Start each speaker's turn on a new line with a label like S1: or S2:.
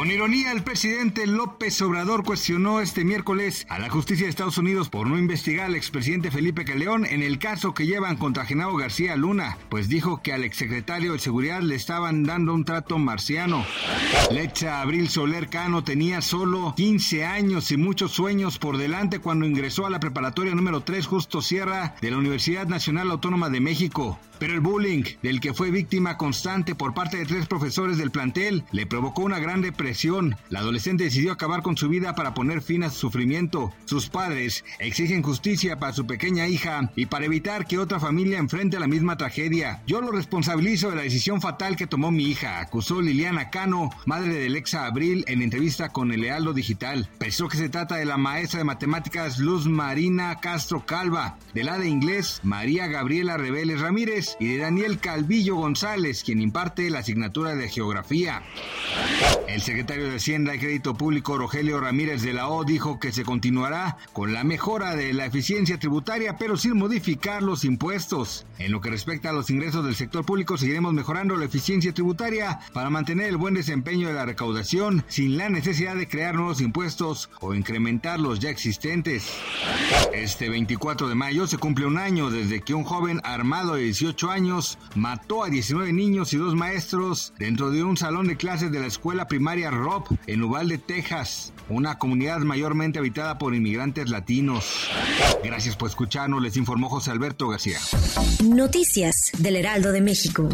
S1: Con ironía, el presidente López Obrador cuestionó este miércoles a la justicia de Estados Unidos por no investigar al expresidente Felipe Caldeón en el caso que llevan contra Genaro García Luna, pues dijo que al exsecretario de Seguridad le estaban dando un trato marciano. Lecha Abril Soler Cano tenía solo 15 años y muchos sueños por delante cuando ingresó a la preparatoria número 3 Justo Sierra de la Universidad Nacional Autónoma de México. Pero el bullying, del que fue víctima constante por parte de tres profesores del plantel, le provocó una gran depresión. La adolescente decidió acabar con su vida para poner fin a su sufrimiento. Sus padres exigen justicia para su pequeña hija y para evitar que otra familia enfrente la misma tragedia. Yo lo responsabilizo de la decisión fatal que tomó mi hija, acusó Liliana Cano, madre de Lexa Abril, en entrevista con el Lealdo Digital. Pensó que se trata de la maestra de matemáticas Luz Marina Castro Calva, de la de inglés María Gabriela Reveles Ramírez y de Daniel Calvillo González, quien imparte la asignatura de Geografía. El secretario de Hacienda y Crédito Público, Rogelio Ramírez de la O, dijo que se continuará con la mejora de la eficiencia tributaria, pero sin modificar los impuestos. En lo que respecta a los ingresos del sector público, seguiremos mejorando la eficiencia tributaria para mantener el buen desempeño de la recaudación sin la necesidad de crear nuevos impuestos o incrementar los ya existentes. Este 24 de mayo se cumple un año desde que un joven armado de 18 años mató a 19 niños y dos maestros dentro de un salón de clases de la escuela primaria Rob en Uvalde, Texas, una comunidad mayormente habitada por inmigrantes latinos. Gracias por escucharnos, les informó José Alberto García.
S2: Noticias del Heraldo de México.